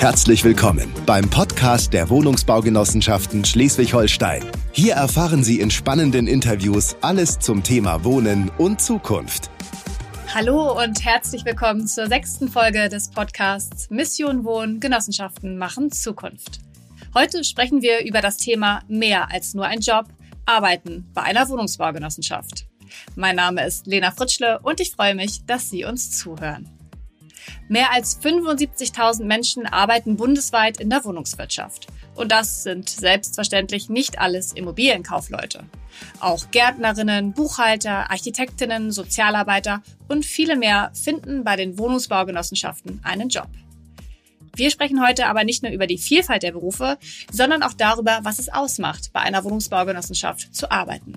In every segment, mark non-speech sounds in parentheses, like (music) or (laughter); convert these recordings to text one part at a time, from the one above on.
Herzlich willkommen beim Podcast der Wohnungsbaugenossenschaften Schleswig-Holstein. Hier erfahren Sie in spannenden Interviews alles zum Thema Wohnen und Zukunft. Hallo und herzlich willkommen zur sechsten Folge des Podcasts Mission Wohnen, Genossenschaften machen Zukunft. Heute sprechen wir über das Thema mehr als nur ein Job, Arbeiten bei einer Wohnungsbaugenossenschaft. Mein Name ist Lena Fritschle und ich freue mich, dass Sie uns zuhören. Mehr als 75.000 Menschen arbeiten bundesweit in der Wohnungswirtschaft. Und das sind selbstverständlich nicht alles Immobilienkaufleute. Auch Gärtnerinnen, Buchhalter, Architektinnen, Sozialarbeiter und viele mehr finden bei den Wohnungsbaugenossenschaften einen Job. Wir sprechen heute aber nicht nur über die Vielfalt der Berufe, sondern auch darüber, was es ausmacht, bei einer Wohnungsbaugenossenschaft zu arbeiten.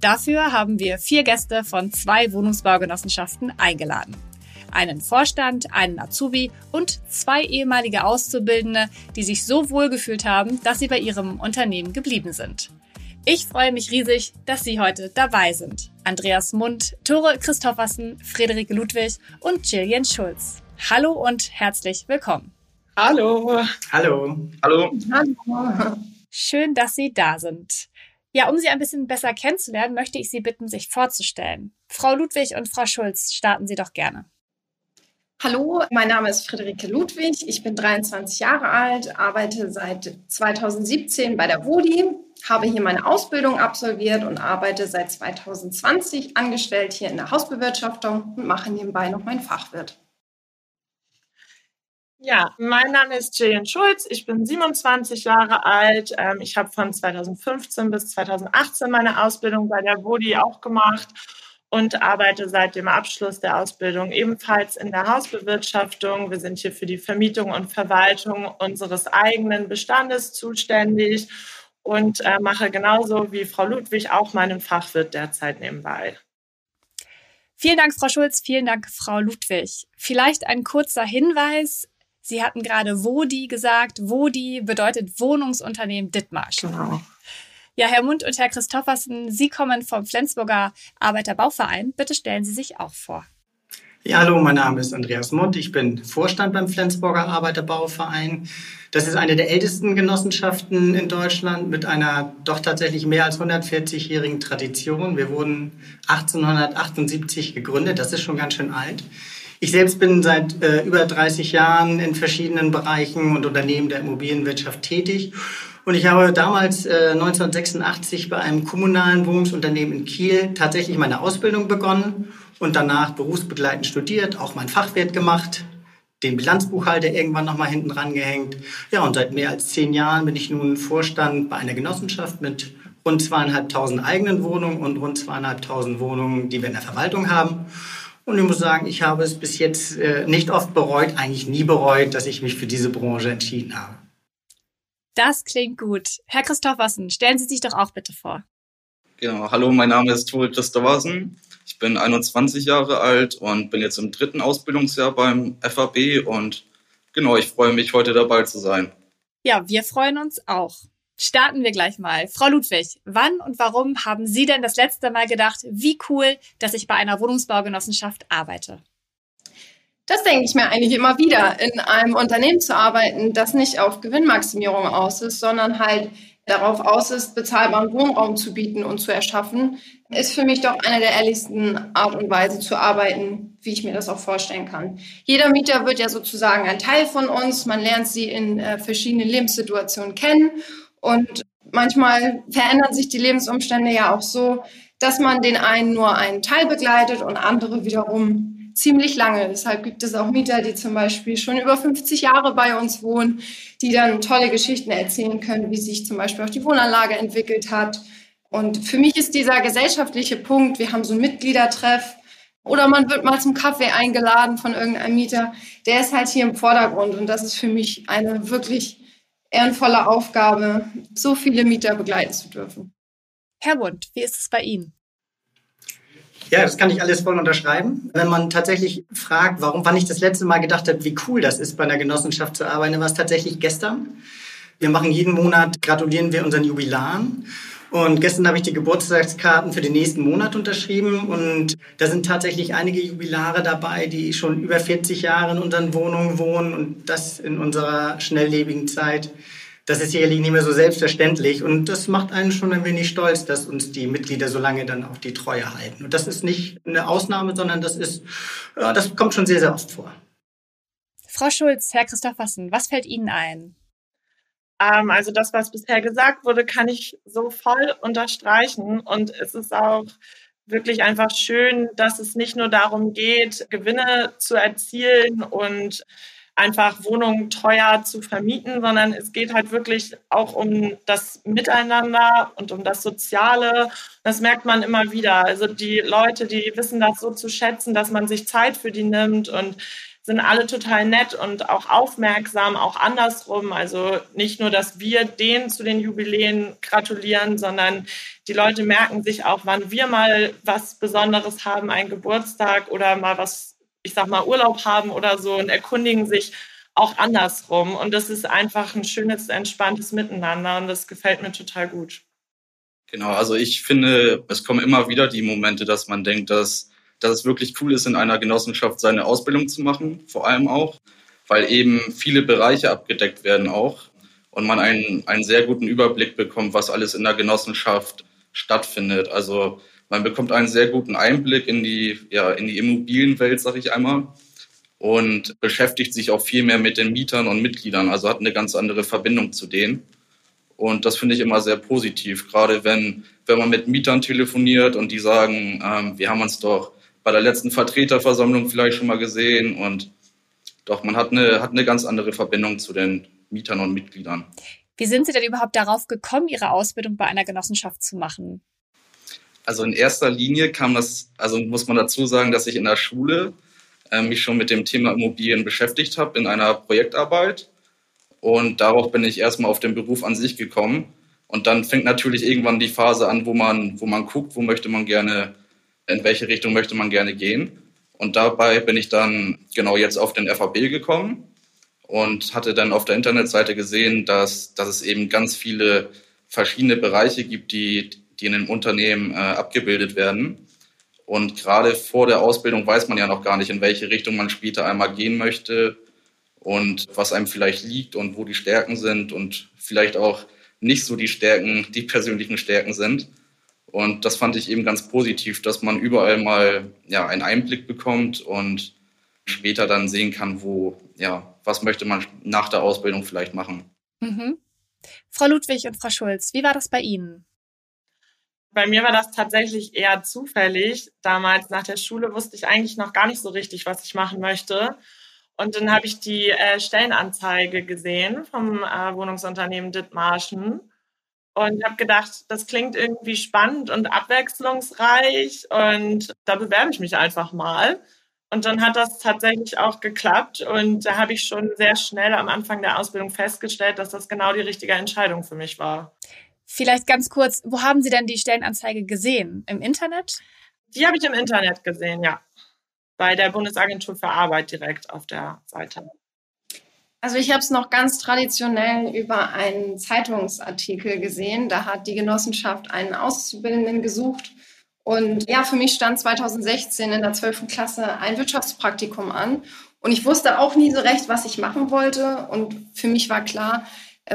Dafür haben wir vier Gäste von zwei Wohnungsbaugenossenschaften eingeladen einen Vorstand, einen Azubi und zwei ehemalige Auszubildende, die sich so wohl gefühlt haben, dass sie bei ihrem Unternehmen geblieben sind. Ich freue mich riesig, dass Sie heute dabei sind. Andreas Mund, Tore Christoffersen, Friederike Ludwig und Jillian Schulz. Hallo und herzlich willkommen. Hallo. Hallo. Hallo. Hallo. Schön, dass Sie da sind. Ja, um Sie ein bisschen besser kennenzulernen, möchte ich Sie bitten, sich vorzustellen. Frau Ludwig und Frau Schulz, starten Sie doch gerne. Hallo, mein Name ist Friederike Ludwig. Ich bin 23 Jahre alt, arbeite seit 2017 bei der WODI, habe hier meine Ausbildung absolviert und arbeite seit 2020 angestellt hier in der Hausbewirtschaftung und mache nebenbei noch mein Fachwirt. Ja, mein Name ist Jillian Schulz. Ich bin 27 Jahre alt. Ähm, ich habe von 2015 bis 2018 meine Ausbildung bei der WODI auch gemacht und arbeite seit dem Abschluss der Ausbildung ebenfalls in der Hausbewirtschaftung. Wir sind hier für die Vermietung und Verwaltung unseres eigenen Bestandes zuständig und äh, mache genauso wie Frau Ludwig auch meinen Fachwirt derzeit nebenbei. Vielen Dank, Frau Schulz. Vielen Dank, Frau Ludwig. Vielleicht ein kurzer Hinweis. Sie hatten gerade WODI gesagt. WODI bedeutet Wohnungsunternehmen Dithmarsch. Genau. Ja, Herr Mund und Herr Christoffersen, Sie kommen vom Flensburger Arbeiterbauverein. Bitte stellen Sie sich auch vor. Ja, hallo, mein Name ist Andreas Mund. Ich bin Vorstand beim Flensburger Arbeiterbauverein. Das ist eine der ältesten Genossenschaften in Deutschland mit einer doch tatsächlich mehr als 140-jährigen Tradition. Wir wurden 1878 gegründet. Das ist schon ganz schön alt. Ich selbst bin seit äh, über 30 Jahren in verschiedenen Bereichen und Unternehmen der Immobilienwirtschaft tätig und ich habe damals äh, 1986 bei einem kommunalen Wohnungsunternehmen in Kiel tatsächlich meine Ausbildung begonnen und danach berufsbegleitend studiert, auch mein Fachwirt gemacht, den Bilanzbuchhalter irgendwann nochmal hinten dran gehängt. Ja, und seit mehr als zehn Jahren bin ich nun Vorstand bei einer Genossenschaft mit rund zweieinhalbtausend eigenen Wohnungen und rund zweieinhalbtausend Wohnungen, die wir in der Verwaltung haben. Und ich muss sagen, ich habe es bis jetzt äh, nicht oft bereut, eigentlich nie bereut, dass ich mich für diese Branche entschieden habe. Das klingt gut. Herr Christoffersen, stellen Sie sich doch auch bitte vor. Genau, hallo, mein Name ist Tore Christoffersen. Ich bin 21 Jahre alt und bin jetzt im dritten Ausbildungsjahr beim FAB und genau, ich freue mich, heute dabei zu sein. Ja, wir freuen uns auch. Starten wir gleich mal. Frau Ludwig, wann und warum haben Sie denn das letzte Mal gedacht, wie cool, dass ich bei einer Wohnungsbaugenossenschaft arbeite? Das denke ich mir eigentlich immer wieder, in einem Unternehmen zu arbeiten, das nicht auf Gewinnmaximierung aus ist, sondern halt darauf aus ist, bezahlbaren Wohnraum zu bieten und zu erschaffen, ist für mich doch eine der ehrlichsten Art und Weise zu arbeiten, wie ich mir das auch vorstellen kann. Jeder Mieter wird ja sozusagen ein Teil von uns. Man lernt sie in äh, verschiedenen Lebenssituationen kennen und manchmal verändern sich die Lebensumstände ja auch so, dass man den einen nur einen Teil begleitet und andere wiederum ziemlich lange. Deshalb gibt es auch Mieter, die zum Beispiel schon über 50 Jahre bei uns wohnen, die dann tolle Geschichten erzählen können, wie sich zum Beispiel auch die Wohnanlage entwickelt hat. Und für mich ist dieser gesellschaftliche Punkt, wir haben so ein Mitgliedertreff oder man wird mal zum Kaffee eingeladen von irgendeinem Mieter, der ist halt hier im Vordergrund. Und das ist für mich eine wirklich ehrenvolle Aufgabe, so viele Mieter begleiten zu dürfen. Herr Wund, wie ist es bei Ihnen? Ja, das kann ich alles voll unterschreiben. Wenn man tatsächlich fragt, warum, wann ich das letzte Mal gedacht habe, wie cool das ist, bei einer Genossenschaft zu arbeiten, war es tatsächlich gestern. Wir machen jeden Monat, gratulieren wir unseren Jubilaren. Und gestern habe ich die Geburtstagskarten für den nächsten Monat unterschrieben und da sind tatsächlich einige Jubilare dabei, die schon über 40 Jahre in unseren Wohnungen wohnen und das in unserer schnelllebigen Zeit. Das ist sicherlich nicht mehr so selbstverständlich und das macht einen schon ein wenig stolz, dass uns die Mitglieder so lange dann auch die Treue halten. Und das ist nicht eine Ausnahme, sondern das ist, ja, das kommt schon sehr, sehr oft vor. Frau Schulz, Herr Christophersen, was fällt Ihnen ein? Ähm, also das, was bisher gesagt wurde, kann ich so voll unterstreichen. Und es ist auch wirklich einfach schön, dass es nicht nur darum geht, Gewinne zu erzielen und einfach Wohnungen teuer zu vermieten, sondern es geht halt wirklich auch um das Miteinander und um das Soziale. Das merkt man immer wieder. Also die Leute, die wissen das so zu schätzen, dass man sich Zeit für die nimmt und sind alle total nett und auch aufmerksam, auch andersrum. Also nicht nur, dass wir denen zu den Jubiläen gratulieren, sondern die Leute merken sich auch, wann wir mal was Besonderes haben, einen Geburtstag oder mal was, ich sag mal, Urlaub haben oder so und erkundigen sich auch andersrum. Und das ist einfach ein schönes, entspanntes Miteinander und das gefällt mir total gut. Genau, also ich finde, es kommen immer wieder die Momente, dass man denkt, dass dass es wirklich cool ist, in einer Genossenschaft seine Ausbildung zu machen, vor allem auch, weil eben viele Bereiche abgedeckt werden auch und man einen, einen sehr guten Überblick bekommt, was alles in der Genossenschaft stattfindet. Also man bekommt einen sehr guten Einblick in die, ja, in die Immobilienwelt, sag ich einmal, und beschäftigt sich auch viel mehr mit den Mietern und Mitgliedern, also hat eine ganz andere Verbindung zu denen. Und das finde ich immer sehr positiv, gerade wenn, wenn man mit Mietern telefoniert und die sagen, ähm, wir haben uns doch bei der letzten Vertreterversammlung vielleicht schon mal gesehen und doch, man hat eine, hat eine ganz andere Verbindung zu den Mietern und Mitgliedern. Wie sind Sie denn überhaupt darauf gekommen, Ihre Ausbildung bei einer Genossenschaft zu machen? Also in erster Linie kam das, also muss man dazu sagen, dass ich in der Schule äh, mich schon mit dem Thema Immobilien beschäftigt habe in einer Projektarbeit. Und darauf bin ich erstmal auf den Beruf an sich gekommen. Und dann fängt natürlich irgendwann die Phase an, wo man, wo man guckt, wo möchte man gerne in welche Richtung möchte man gerne gehen. Und dabei bin ich dann genau jetzt auf den FAB gekommen und hatte dann auf der Internetseite gesehen, dass, dass es eben ganz viele verschiedene Bereiche gibt, die, die in einem Unternehmen äh, abgebildet werden. Und gerade vor der Ausbildung weiß man ja noch gar nicht, in welche Richtung man später einmal gehen möchte und was einem vielleicht liegt und wo die Stärken sind und vielleicht auch nicht so die Stärken, die persönlichen Stärken sind. Und das fand ich eben ganz positiv, dass man überall mal ja, einen Einblick bekommt und später dann sehen kann, wo, ja, was möchte man nach der Ausbildung vielleicht machen. Mhm. Frau Ludwig und Frau Schulz, wie war das bei Ihnen? Bei mir war das tatsächlich eher zufällig. Damals nach der Schule wusste ich eigentlich noch gar nicht so richtig, was ich machen möchte. Und dann habe ich die äh, Stellenanzeige gesehen vom äh, Wohnungsunternehmen Dithmarschen und habe gedacht, das klingt irgendwie spannend und abwechslungsreich und da bewerbe ich mich einfach mal. Und dann hat das tatsächlich auch geklappt und da habe ich schon sehr schnell am Anfang der Ausbildung festgestellt, dass das genau die richtige Entscheidung für mich war. Vielleicht ganz kurz, wo haben Sie denn die Stellenanzeige gesehen? Im Internet? Die habe ich im Internet gesehen, ja. Bei der Bundesagentur für Arbeit direkt auf der Seite. Also ich habe es noch ganz traditionell über einen Zeitungsartikel gesehen. Da hat die Genossenschaft einen Auszubildenden gesucht. Und ja, für mich stand 2016 in der 12. Klasse ein Wirtschaftspraktikum an. Und ich wusste auch nie so recht, was ich machen wollte. Und für mich war klar,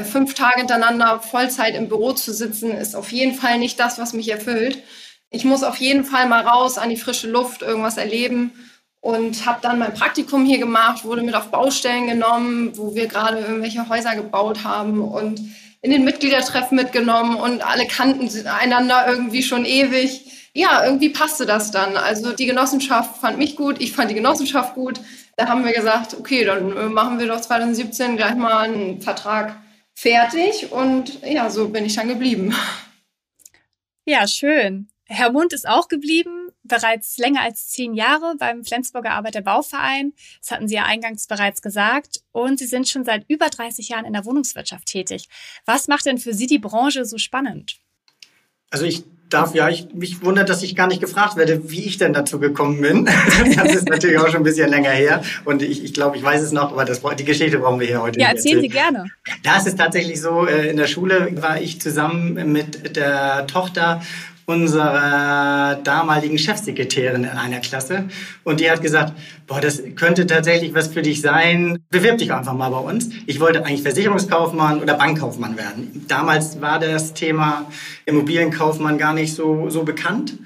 fünf Tage hintereinander Vollzeit im Büro zu sitzen, ist auf jeden Fall nicht das, was mich erfüllt. Ich muss auf jeden Fall mal raus an die frische Luft, irgendwas erleben und habe dann mein Praktikum hier gemacht, wurde mit auf Baustellen genommen, wo wir gerade irgendwelche Häuser gebaut haben und in den Mitgliedertreffen mitgenommen und alle kannten einander irgendwie schon ewig. Ja, irgendwie passte das dann. Also die Genossenschaft fand mich gut, ich fand die Genossenschaft gut. Da haben wir gesagt, okay, dann äh, machen wir doch 2017 gleich mal einen Vertrag fertig und ja, so bin ich dann geblieben. Ja, schön. Herr Mund ist auch geblieben, bereits länger als zehn Jahre beim Flensburger Arbeiterbauverein. Das hatten Sie ja eingangs bereits gesagt. Und Sie sind schon seit über 30 Jahren in der Wohnungswirtschaft tätig. Was macht denn für Sie die Branche so spannend? Also ich darf. Ja, ich, mich wundert, dass ich gar nicht gefragt werde, wie ich denn dazu gekommen bin. (laughs) das ist natürlich auch schon ein bisschen länger her. Und ich, ich glaube, ich weiß es noch, aber das, die Geschichte brauchen wir hier heute Ja, erzählen Sie gerne. Da ist es tatsächlich so, äh, in der Schule war ich zusammen mit der Tochter unserer damaligen Chefsekretärin in einer Klasse und die hat gesagt, boah, das könnte tatsächlich was für dich sein. Bewirb dich einfach mal bei uns. Ich wollte eigentlich Versicherungskaufmann oder Bankkaufmann werden. Damals war das Thema Immobilienkaufmann gar nicht so, so bekannt.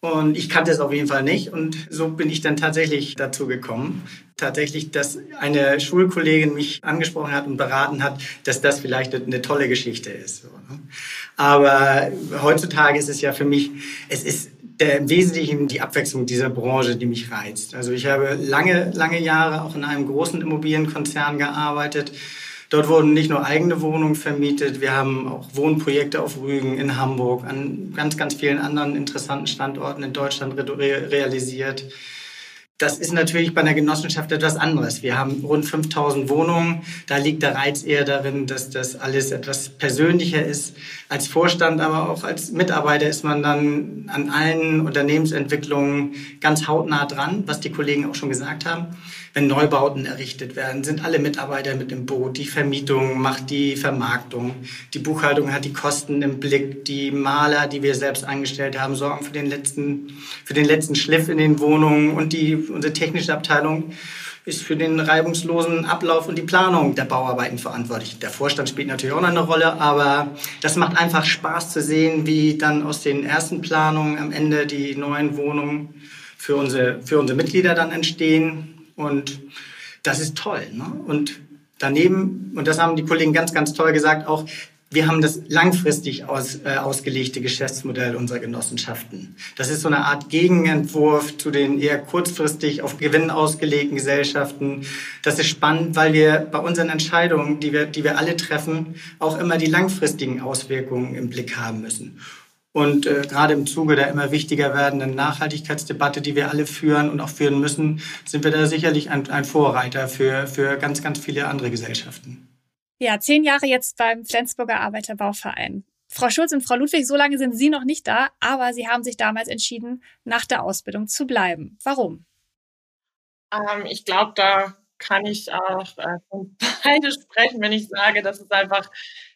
Und ich kannte es auf jeden Fall nicht. Und so bin ich dann tatsächlich dazu gekommen. Tatsächlich, dass eine Schulkollegin mich angesprochen hat und beraten hat, dass das vielleicht eine tolle Geschichte ist. Ne? Aber heutzutage ist es ja für mich, es ist im Wesentlichen die Abwechslung dieser Branche, die mich reizt. Also ich habe lange, lange Jahre auch in einem großen Immobilienkonzern gearbeitet Dort wurden nicht nur eigene Wohnungen vermietet, wir haben auch Wohnprojekte auf Rügen in Hamburg, an ganz, ganz vielen anderen interessanten Standorten in Deutschland realisiert. Das ist natürlich bei einer Genossenschaft etwas anderes. Wir haben rund 5000 Wohnungen. Da liegt der Reiz eher darin, dass das alles etwas persönlicher ist. Als Vorstand, aber auch als Mitarbeiter ist man dann an allen Unternehmensentwicklungen ganz hautnah dran, was die Kollegen auch schon gesagt haben wenn Neubauten errichtet werden, sind alle Mitarbeiter mit im Boot. Die Vermietung macht die Vermarktung. Die Buchhaltung hat die Kosten im Blick. Die Maler, die wir selbst angestellt haben, sorgen für den letzten, für den letzten Schliff in den Wohnungen. Und die, unsere technische Abteilung ist für den reibungslosen Ablauf und die Planung der Bauarbeiten verantwortlich. Der Vorstand spielt natürlich auch noch eine Rolle, aber das macht einfach Spaß zu sehen, wie dann aus den ersten Planungen am Ende die neuen Wohnungen für unsere, für unsere Mitglieder dann entstehen und das ist toll. Ne? Und daneben, und das haben die Kollegen ganz, ganz toll gesagt, auch wir haben das langfristig aus, äh, ausgelegte Geschäftsmodell unserer Genossenschaften. Das ist so eine Art Gegenentwurf zu den eher kurzfristig auf Gewinn ausgelegten Gesellschaften. Das ist spannend, weil wir bei unseren Entscheidungen, die wir, die wir alle treffen, auch immer die langfristigen Auswirkungen im Blick haben müssen. Und äh, gerade im Zuge der immer wichtiger werdenden Nachhaltigkeitsdebatte, die wir alle führen und auch führen müssen, sind wir da sicherlich ein, ein Vorreiter für, für ganz, ganz viele andere Gesellschaften. Ja, zehn Jahre jetzt beim Flensburger Arbeiterbauverein. Frau Schulz und Frau Ludwig, so lange sind Sie noch nicht da, aber Sie haben sich damals entschieden, nach der Ausbildung zu bleiben. Warum? Ähm, ich glaube, da kann ich auch äh, von (laughs) beide sprechen, wenn ich sage, dass es einfach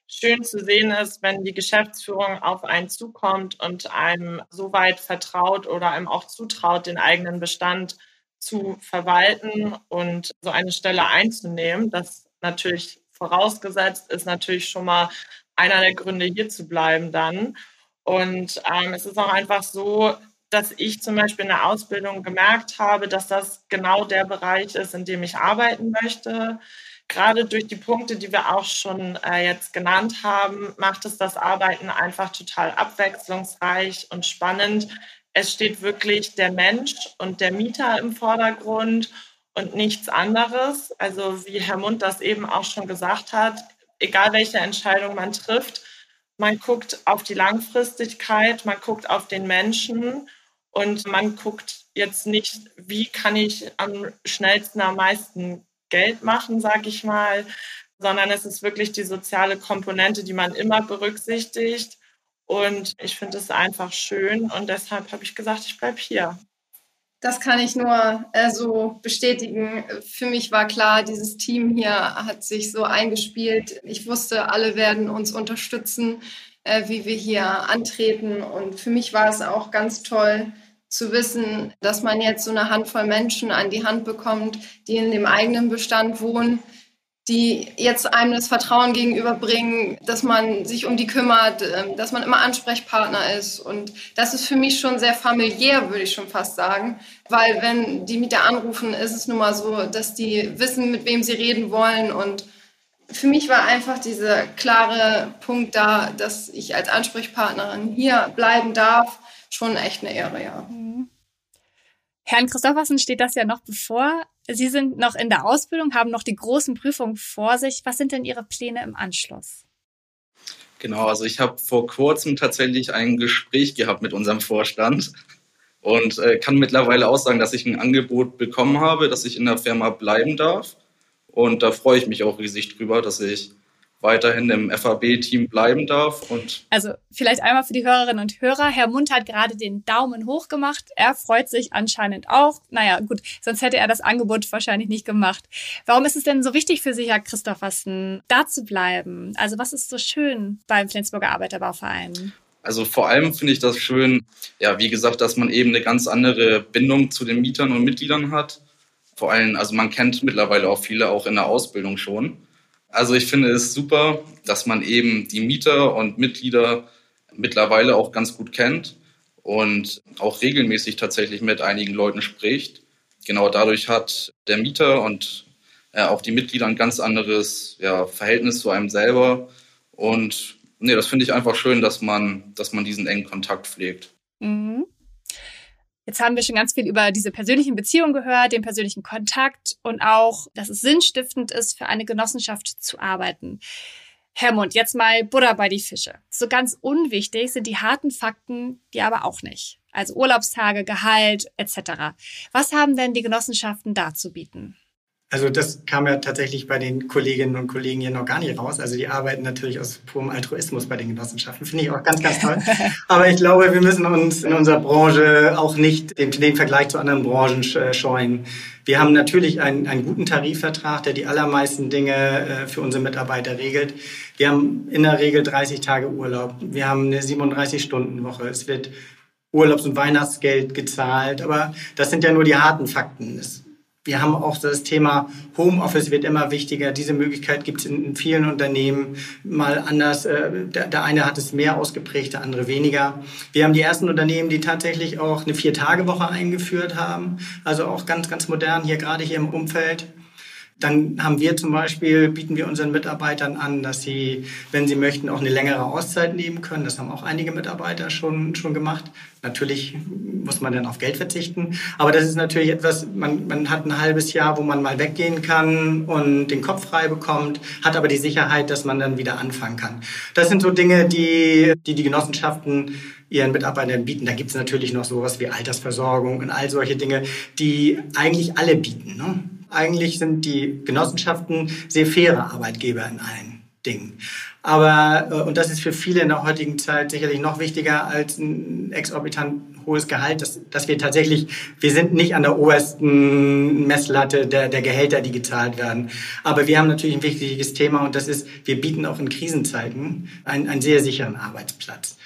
schön zu sehen ist, wenn die Geschäftsführung auf einen zukommt und einem so weit vertraut oder einem auch zutraut, den eigenen Bestand zu verwalten und so eine Stelle einzunehmen. Das natürlich vorausgesetzt ist natürlich schon mal einer der Gründe, hier zu bleiben dann. Und ähm, es ist auch einfach so, dass ich zum Beispiel in der Ausbildung gemerkt habe, dass das genau der Bereich ist, in dem ich arbeiten möchte gerade durch die Punkte, die wir auch schon äh, jetzt genannt haben, macht es das Arbeiten einfach total abwechslungsreich und spannend. Es steht wirklich der Mensch und der Mieter im Vordergrund und nichts anderes. Also wie Herr Mund das eben auch schon gesagt hat, egal welche Entscheidung man trifft, man guckt auf die Langfristigkeit, man guckt auf den Menschen und man guckt jetzt nicht, wie kann ich am schnellsten, am meisten Geld machen, sage ich mal, sondern es ist wirklich die soziale Komponente, die man immer berücksichtigt. Und ich finde es einfach schön und deshalb habe ich gesagt, ich bleibe hier. Das kann ich nur äh, so bestätigen. Für mich war klar, dieses Team hier hat sich so eingespielt. Ich wusste, alle werden uns unterstützen, äh, wie wir hier antreten. Und für mich war es auch ganz toll, zu wissen, dass man jetzt so eine Handvoll Menschen an die Hand bekommt, die in dem eigenen Bestand wohnen, die jetzt einem das Vertrauen gegenüberbringen, dass man sich um die kümmert, ähm, dass man immer Ansprechpartner ist. Und das ist für mich schon sehr familiär, würde ich schon fast sagen. Weil wenn die Mieter anrufen, ist es nun mal so, dass die wissen, mit wem sie reden wollen. Und für mich war einfach dieser klare Punkt da, dass ich als Ansprechpartnerin hier bleiben darf schon echt eine Ehre, ja. Mhm. Herrn Christoffersen steht das ja noch bevor. Sie sind noch in der Ausbildung, haben noch die großen Prüfungen vor sich. Was sind denn Ihre Pläne im Anschluss? Genau, also ich habe vor kurzem tatsächlich ein Gespräch gehabt mit unserem Vorstand und äh, kann mittlerweile auch sagen, dass ich ein Angebot bekommen habe, dass ich in der Firma bleiben darf. Und da freue ich mich auch riesig drüber, dass ich weiterhin im FAB-Team bleiben darf. Und also vielleicht einmal für die Hörerinnen und Hörer. Herr Mund hat gerade den Daumen hoch gemacht. Er freut sich anscheinend auch. Naja, gut, sonst hätte er das Angebot wahrscheinlich nicht gemacht. Warum ist es denn so wichtig für Sie, Herr Christophersen, da zu bleiben? Also was ist so schön beim Flensburger Arbeiterbauverein? Also vor allem finde ich das schön, ja, wie gesagt, dass man eben eine ganz andere Bindung zu den Mietern und Mitgliedern hat. Vor allem, also man kennt mittlerweile auch viele auch in der Ausbildung schon. Also ich finde es super, dass man eben die Mieter und Mitglieder mittlerweile auch ganz gut kennt und auch regelmäßig tatsächlich mit einigen Leuten spricht. Genau dadurch hat der Mieter und äh, auch die Mitglieder ein ganz anderes ja, Verhältnis zu einem selber. Und nee, das finde ich einfach schön, dass man, dass man diesen engen Kontakt pflegt. Mhm. Jetzt haben wir schon ganz viel über diese persönlichen Beziehungen gehört, den persönlichen Kontakt und auch, dass es sinnstiftend ist, für eine Genossenschaft zu arbeiten. Hermund, jetzt mal Butter bei die Fische. So ganz unwichtig sind die harten Fakten, die aber auch nicht. Also Urlaubstage, Gehalt etc. Was haben denn die Genossenschaften da zu bieten? Also das kam ja tatsächlich bei den Kolleginnen und Kollegen hier noch gar nicht raus. Also die arbeiten natürlich aus purem Altruismus bei den Genossenschaften. Finde ich auch ganz, ganz toll. (laughs) Aber ich glaube, wir müssen uns in unserer Branche auch nicht den, den Vergleich zu anderen Branchen scheuen. Wir haben natürlich einen, einen guten Tarifvertrag, der die allermeisten Dinge äh, für unsere Mitarbeiter regelt. Wir haben in der Regel 30 Tage Urlaub. Wir haben eine 37-Stunden-Woche. Es wird Urlaubs- und Weihnachtsgeld gezahlt. Aber das sind ja nur die harten Fakten. Es wir haben auch das Thema Homeoffice wird immer wichtiger. Diese Möglichkeit gibt es in, vielen Unternehmen mal anders. Äh, der, eine hat es mehr ausgeprägt, der andere weniger. Wir haben die ersten Unternehmen, die tatsächlich auch eine Vier-Tage-Woche eingeführt haben. Also auch ganz, ganz modern hier, gerade hier im Umfeld. Dann haben wir zum Beispiel, bieten wir unseren Mitarbeitern an, dass sie, wenn sie möchten, auch eine längere Auszeit nehmen können. Das haben auch einige Mitarbeiter schon, schon gemacht. Natürlich muss man dann auf Geld verzichten. Aber das ist natürlich etwas, man, man hat ein halbes Jahr, wo man mal weggehen kann und den Kopf frei bekommt, hat aber die Sicherheit, dass man dann wieder anfangen kann. Das sind so Dinge, die die, die Genossenschaften ihren Mitarbeitern bieten. Da gibt es natürlich noch sowas wie Altersversorgung und all solche Dinge, die eigentlich alle bieten. Ne? Eigentlich sind die Genossenschaften sehr faire Arbeitgeber in allen Dingen. Aber, äh, und das ist für viele in der heutigen Zeit sicherlich noch wichtiger als ein exorbitant hohes Gehalt, dass, dass wir tatsächlich, wir sind nicht an der obersten Messlatte der, der Gehälter, die gezahlt werden. Aber wir haben natürlich ein wichtiges Thema und das ist, wir bieten auch in Krisenzeiten einen, einen sehr sicheren Arbeitsplatz.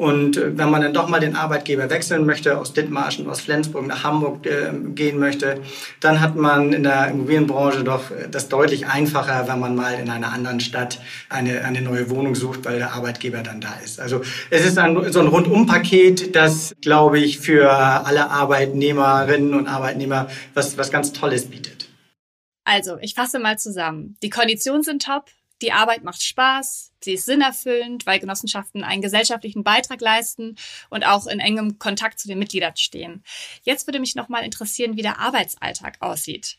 Und äh, wenn man dann doch mal den Arbeitgeber wechseln möchte, aus Dithmarschen, aus Flensburg nach Hamburg äh, gehen möchte, dann hat man in der Immobilienbranche doch äh, das deutlich einfacher, wenn man mal in einer anderen Stadt eine, eine neue Wohnung sucht, weil der Arbeitgeber dann da ist. Also es ist ein, so ein Rundumpaket, das, glaube ich, für alle Arbeitnehmerinnen und Arbeitnehmer was, was ganz Tolles bietet. Also, ich fasse mal zusammen. Die Konditionen sind top, die Arbeit macht Spaß, sie ist sinnerfüllend, weil Genossenschaften einen gesellschaftlichen Beitrag leisten und auch in engem Kontakt zu den Mitgliedern stehen. Jetzt würde mich nochmal interessieren, wie der Arbeitsalltag aussieht.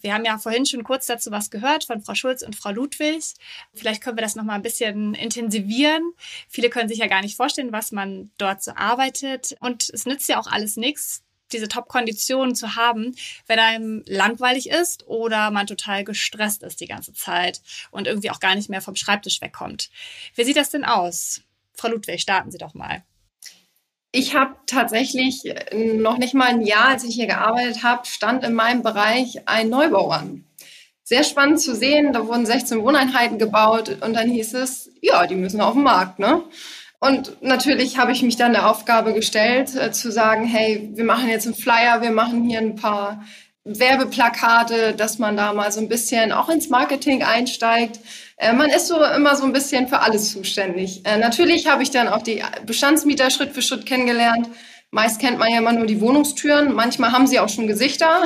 Wir haben ja vorhin schon kurz dazu was gehört von Frau Schulz und Frau Ludwig. Vielleicht können wir das noch mal ein bisschen intensivieren. Viele können sich ja gar nicht vorstellen, was man dort so arbeitet. Und es nützt ja auch alles nichts, diese Top-Konditionen zu haben, wenn einem langweilig ist oder man total gestresst ist die ganze Zeit und irgendwie auch gar nicht mehr vom Schreibtisch wegkommt. Wie sieht das denn aus? Frau Ludwig, starten Sie doch mal. Ich habe tatsächlich noch nicht mal ein Jahr, als ich hier gearbeitet habe, stand in meinem Bereich ein Neubau an. Sehr spannend zu sehen, da wurden 16 Wohneinheiten gebaut und dann hieß es, ja, die müssen auf den Markt, ne? Und natürlich habe ich mich dann der Aufgabe gestellt, äh, zu sagen, hey, wir machen jetzt einen Flyer, wir machen hier ein paar Werbeplakate, dass man da mal so ein bisschen auch ins Marketing einsteigt. Äh, man ist so immer so ein bisschen für alles zuständig. Äh, natürlich habe ich dann auch die Bestandsmieter Schritt für Schritt kennengelernt. Meist kennt man ja immer nur die Wohnungstüren. Manchmal haben sie auch schon Gesichter.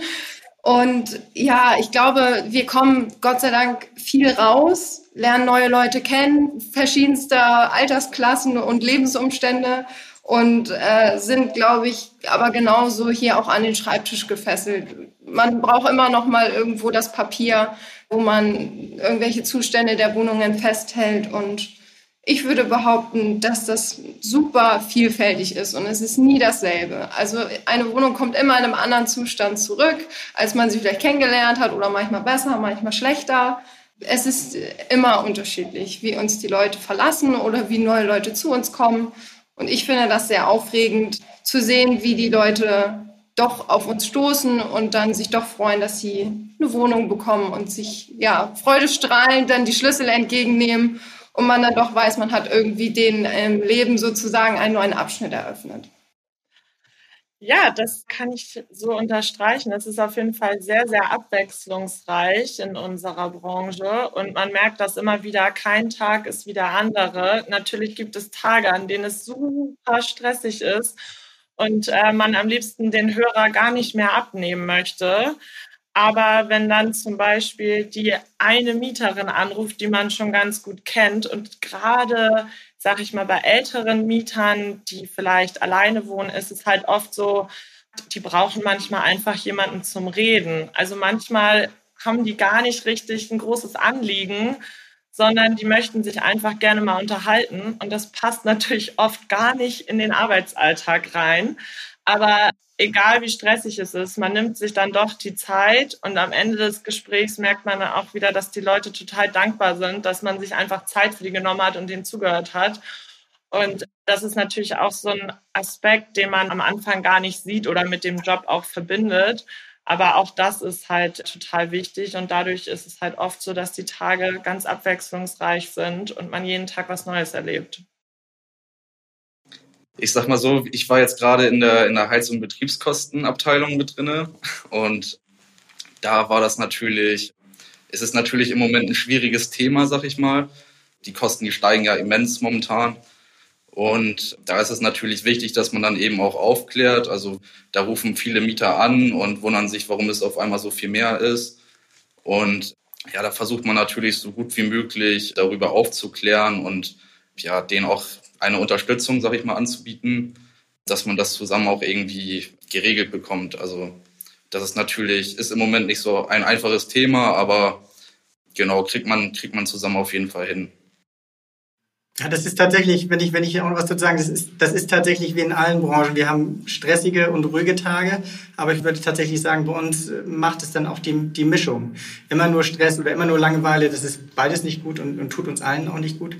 (laughs) Und ja, ich glaube, wir kommen Gott sei Dank viel raus lernen neue Leute kennen, verschiedenster Altersklassen und Lebensumstände und äh, sind, glaube ich, aber genauso hier auch an den Schreibtisch gefesselt. Man braucht immer noch mal irgendwo das Papier, wo man irgendwelche Zustände der Wohnungen festhält und ich würde behaupten, dass das super vielfältig ist und es ist nie dasselbe. Also eine Wohnung kommt immer in einem anderen Zustand zurück, als man sie vielleicht kennengelernt hat oder manchmal besser, manchmal schlechter. Es ist immer unterschiedlich, wie uns die Leute verlassen oder wie neue Leute zu uns kommen. Und ich finde das sehr aufregend zu sehen, wie die Leute doch auf uns stoßen und dann sich doch freuen, dass sie eine Wohnung bekommen und sich ja freudestrahlend dann die Schlüssel entgegennehmen und man dann doch weiß, man hat irgendwie den ähm, Leben sozusagen einen neuen Abschnitt eröffnet. Ja, das kann ich so unterstreichen. Es ist auf jeden Fall sehr, sehr abwechslungsreich in unserer Branche und man merkt das immer wieder, kein Tag ist wie der andere. Natürlich gibt es Tage, an denen es super stressig ist und äh, man am liebsten den Hörer gar nicht mehr abnehmen möchte. Aber wenn dann zum Beispiel die eine Mieterin anruft, die man schon ganz gut kennt und gerade, sag ich mal, bei älteren Mietern, die vielleicht alleine wohnen, ist es halt oft so, die brauchen manchmal einfach jemanden zum Reden. Also manchmal haben die gar nicht richtig ein großes Anliegen, sondern die möchten sich einfach gerne mal unterhalten. Und das passt natürlich oft gar nicht in den Arbeitsalltag rein. Aber egal wie stressig es ist, man nimmt sich dann doch die Zeit und am Ende des Gesprächs merkt man auch wieder, dass die Leute total dankbar sind, dass man sich einfach Zeit für die genommen hat und denen zugehört hat. Und das ist natürlich auch so ein Aspekt, den man am Anfang gar nicht sieht oder mit dem Job auch verbindet. Aber auch das ist halt total wichtig und dadurch ist es halt oft so, dass die Tage ganz abwechslungsreich sind und man jeden Tag was Neues erlebt. Ich sag mal so, ich war jetzt gerade in der, in der Heiz- und Betriebskostenabteilung mit drinne und da war das natürlich, es ist natürlich im Moment ein schwieriges Thema, sag ich mal. Die Kosten, die steigen ja immens momentan. Und da ist es natürlich wichtig, dass man dann eben auch aufklärt. Also da rufen viele Mieter an und wundern sich, warum es auf einmal so viel mehr ist. Und ja, da versucht man natürlich so gut wie möglich darüber aufzuklären und ja, denen auch eine Unterstützung, sag ich mal, anzubieten, dass man das zusammen auch irgendwie geregelt bekommt. Also das ist natürlich, ist im Moment nicht so ein einfaches Thema, aber genau, kriegt man, kriegt man zusammen auf jeden Fall hin. Ja, das ist tatsächlich, wenn ich, wenn ich auch noch was dazu sagen, das ist, das ist tatsächlich wie in allen Branchen. Wir haben stressige und ruhige Tage, aber ich würde tatsächlich sagen, bei uns macht es dann auch die, die Mischung. Immer nur Stress oder immer nur Langeweile, das ist beides nicht gut und, und tut uns allen auch nicht gut.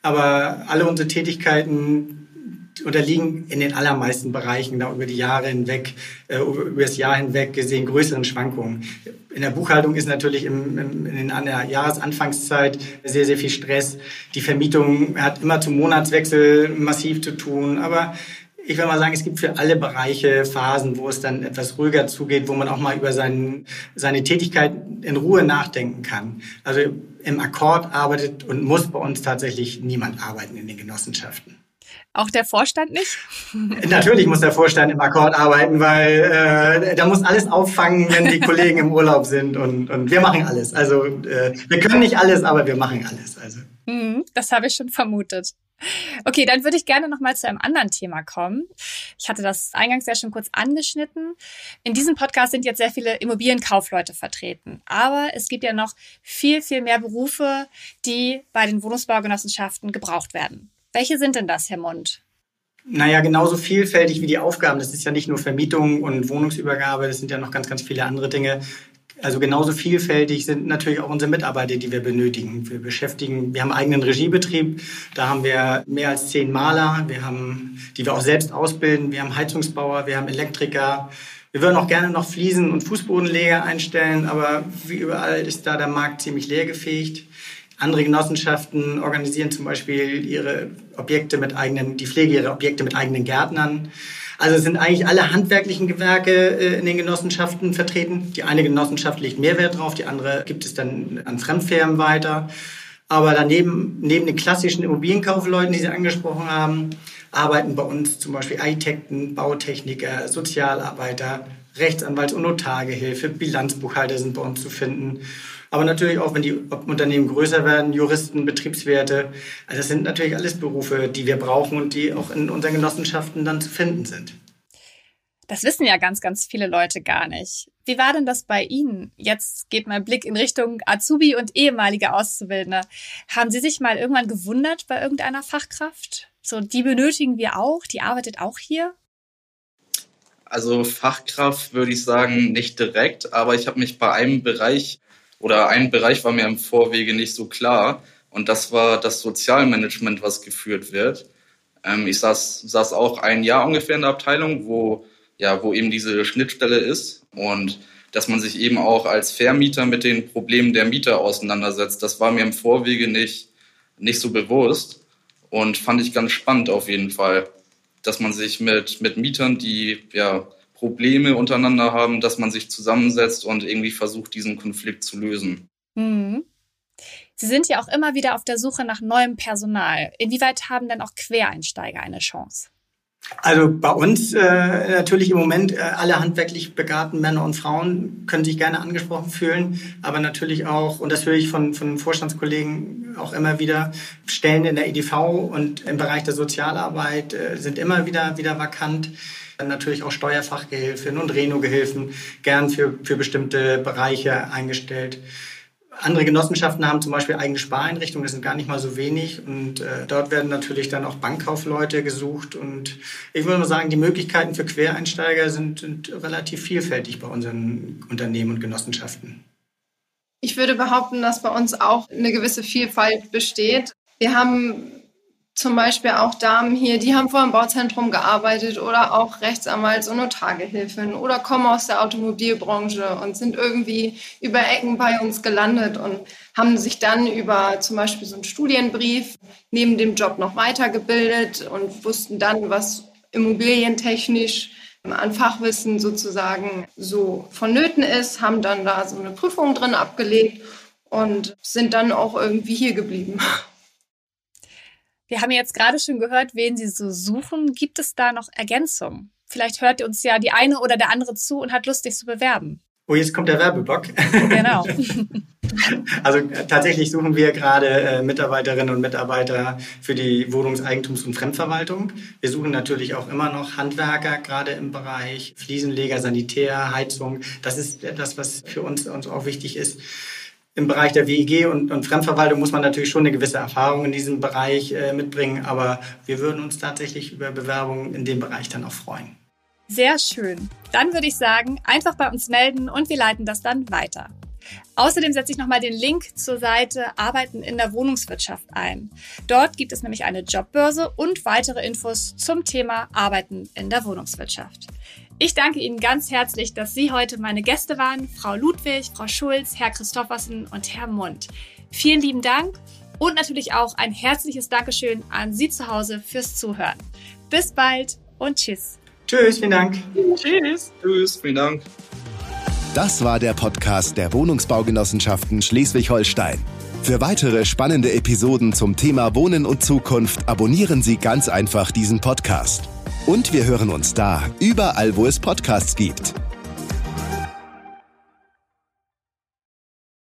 Aber alle unsere Tätigkeiten unterliegen in den allermeisten Bereichen da über die Jahre hinweg, äh, über das Jahr hinweg gesehen größeren Schwankungen. In der Buchhaltung ist natürlich im, im, in der Jahresanfangszeit sehr, sehr viel Stress. Die Vermietung hat immer zum Monatswechsel massiv zu tun, aber ich will mal sagen, es gibt für alle Bereiche Phasen, wo es dann etwas ruhiger zugeht, wo man auch mal über seinen, seine Tätigkeit in Ruhe nachdenken kann. Also im Akkord arbeitet und muss bei uns tatsächlich niemand arbeiten in den Genossenschaften. Auch der Vorstand nicht? (laughs) Natürlich muss der Vorstand im Akkord arbeiten, weil äh, da muss alles auffangen, wenn die Kollegen im Urlaub sind und, und wir machen alles. Also äh, wir können nicht alles, aber wir machen alles. Also. Mhm, das habe ich schon vermutet. Okay, dann würde ich gerne noch mal zu einem anderen Thema kommen. Ich hatte das eingangs ja schon kurz angeschnitten. In diesem Podcast sind jetzt sehr viele Immobilienkaufleute vertreten. Aber es gibt ja noch viel, viel mehr Berufe, die bei den Wohnungsbaugenossenschaften gebraucht werden. Welche sind denn das, Herr Mund? Naja, genauso vielfältig wie die Aufgaben. Das ist ja nicht nur Vermietung und Wohnungsübergabe, das sind ja noch ganz, ganz viele andere Dinge. Also genauso vielfältig sind natürlich auch unsere Mitarbeiter, die wir benötigen. Wir beschäftigen, wir haben einen eigenen Regiebetrieb, da haben wir mehr als zehn Maler, wir haben, die wir auch selbst ausbilden, wir haben Heizungsbauer, wir haben Elektriker. Wir würden auch gerne noch Fliesen- und Fußbodenleger einstellen, aber wie überall ist da der Markt ziemlich leergefegt. Andere Genossenschaften organisieren zum Beispiel ihre Objekte mit eigenen, die Pflege ihrer Objekte mit eigenen Gärtnern. Also sind eigentlich alle handwerklichen Gewerke äh, in den Genossenschaften vertreten. Die eine Genossenschaft legt mehr Wert drauf, die andere gibt es dann an Fremdfirmen weiter. Aber daneben, neben den klassischen Immobilienkaufleuten, die Sie angesprochen haben, arbeiten bei uns zum Beispiel Architekten, Bautechniker, Sozialarbeiter, Rechtsanwalts- und Notargehilfe, Bilanzbuchhalter sind bei uns zu finden. Aber natürlich auch, wenn die Unternehmen größer werden, Juristen, Betriebswerte. Also das sind natürlich alles Berufe, die wir brauchen und die auch in unseren Genossenschaften dann zu finden sind. Das wissen ja ganz, ganz viele Leute gar nicht. Wie war denn das bei Ihnen? Jetzt geht mein Blick in Richtung Azubi und ehemalige Auszubildende. Haben Sie sich mal irgendwann gewundert bei irgendeiner Fachkraft? So, die benötigen wir auch, die arbeitet auch hier? Also Fachkraft würde ich sagen nicht direkt, aber ich habe mich bei einem Bereich oder ein Bereich war mir im Vorwege nicht so klar. Und das war das Sozialmanagement, was geführt wird. Ähm, ich saß, saß auch ein Jahr ungefähr in der Abteilung, wo, ja, wo eben diese Schnittstelle ist. Und dass man sich eben auch als Vermieter mit den Problemen der Mieter auseinandersetzt, das war mir im Vorwege nicht, nicht so bewusst. Und fand ich ganz spannend auf jeden Fall, dass man sich mit, mit Mietern, die ja Probleme untereinander haben, dass man sich zusammensetzt und irgendwie versucht, diesen Konflikt zu lösen. Mhm. Sie sind ja auch immer wieder auf der Suche nach neuem Personal. Inwieweit haben denn auch Quereinsteiger eine Chance? Also bei uns äh, natürlich im Moment äh, alle handwerklich begabten Männer und Frauen können sich gerne angesprochen fühlen, aber natürlich auch, und das höre ich von, von Vorstandskollegen auch immer wieder, Stellen in der EDV und im Bereich der Sozialarbeit äh, sind immer wieder, wieder vakant. Natürlich auch Steuerfachgehilfen und Reno-Gehilfen gern für, für bestimmte Bereiche eingestellt. Andere Genossenschaften haben zum Beispiel eigene Spareinrichtungen, das sind gar nicht mal so wenig. Und äh, dort werden natürlich dann auch Bankkaufleute gesucht. Und ich würde mal sagen, die Möglichkeiten für Quereinsteiger sind, sind relativ vielfältig bei unseren Unternehmen und Genossenschaften. Ich würde behaupten, dass bei uns auch eine gewisse Vielfalt besteht. Wir haben zum Beispiel auch Damen hier, die haben vor einem Bauzentrum gearbeitet oder auch Rechtsanwalts- und Notargehilfen oder kommen aus der Automobilbranche und sind irgendwie über Ecken bei uns gelandet und haben sich dann über zum Beispiel so einen Studienbrief neben dem Job noch weitergebildet und wussten dann, was immobilientechnisch an Fachwissen sozusagen so vonnöten ist, haben dann da so eine Prüfung drin abgelegt und sind dann auch irgendwie hier geblieben. (laughs) Wir haben jetzt gerade schon gehört, wen Sie so suchen. Gibt es da noch Ergänzungen? Vielleicht hört uns ja die eine oder der andere zu und hat Lust, sich zu bewerben. Oh, jetzt kommt der Werbeblock. Genau. (laughs) also äh, tatsächlich suchen wir gerade äh, Mitarbeiterinnen und Mitarbeiter für die Wohnungseigentums- und Fremdverwaltung. Wir suchen natürlich auch immer noch Handwerker, gerade im Bereich Fliesenleger, Sanitär, Heizung. Das ist das, was für uns, uns auch wichtig ist im Bereich der WEG und, und, Fremdverwaltung muss man natürlich schon eine gewisse Erfahrung in diesem Bereich äh, mitbringen, aber wir würden uns tatsächlich über Bewerbungen in dem Bereich dann auch freuen. Sehr schön. Dann würde ich sagen, einfach bei uns melden und wir leiten das dann weiter. Außerdem setze ich nochmal den Link zur Seite Arbeiten in der Wohnungswirtschaft ein. Dort gibt es nämlich eine Jobbörse und weitere Infos zum Thema Arbeiten in der Wohnungswirtschaft. Ich danke Ihnen ganz herzlich, dass Sie heute meine Gäste waren, Frau Ludwig, Frau Schulz, Herr Christoffersen und Herr Mund. Vielen lieben Dank und natürlich auch ein herzliches Dankeschön an Sie zu Hause fürs Zuhören. Bis bald und tschüss. Tschüss, vielen Dank. Tschüss. Tschüss, vielen Dank. Das war der Podcast der Wohnungsbaugenossenschaften Schleswig-Holstein. Für weitere spannende Episoden zum Thema Wohnen und Zukunft abonnieren Sie ganz einfach diesen Podcast. Und wir hören uns da, überall, wo es Podcasts gibt.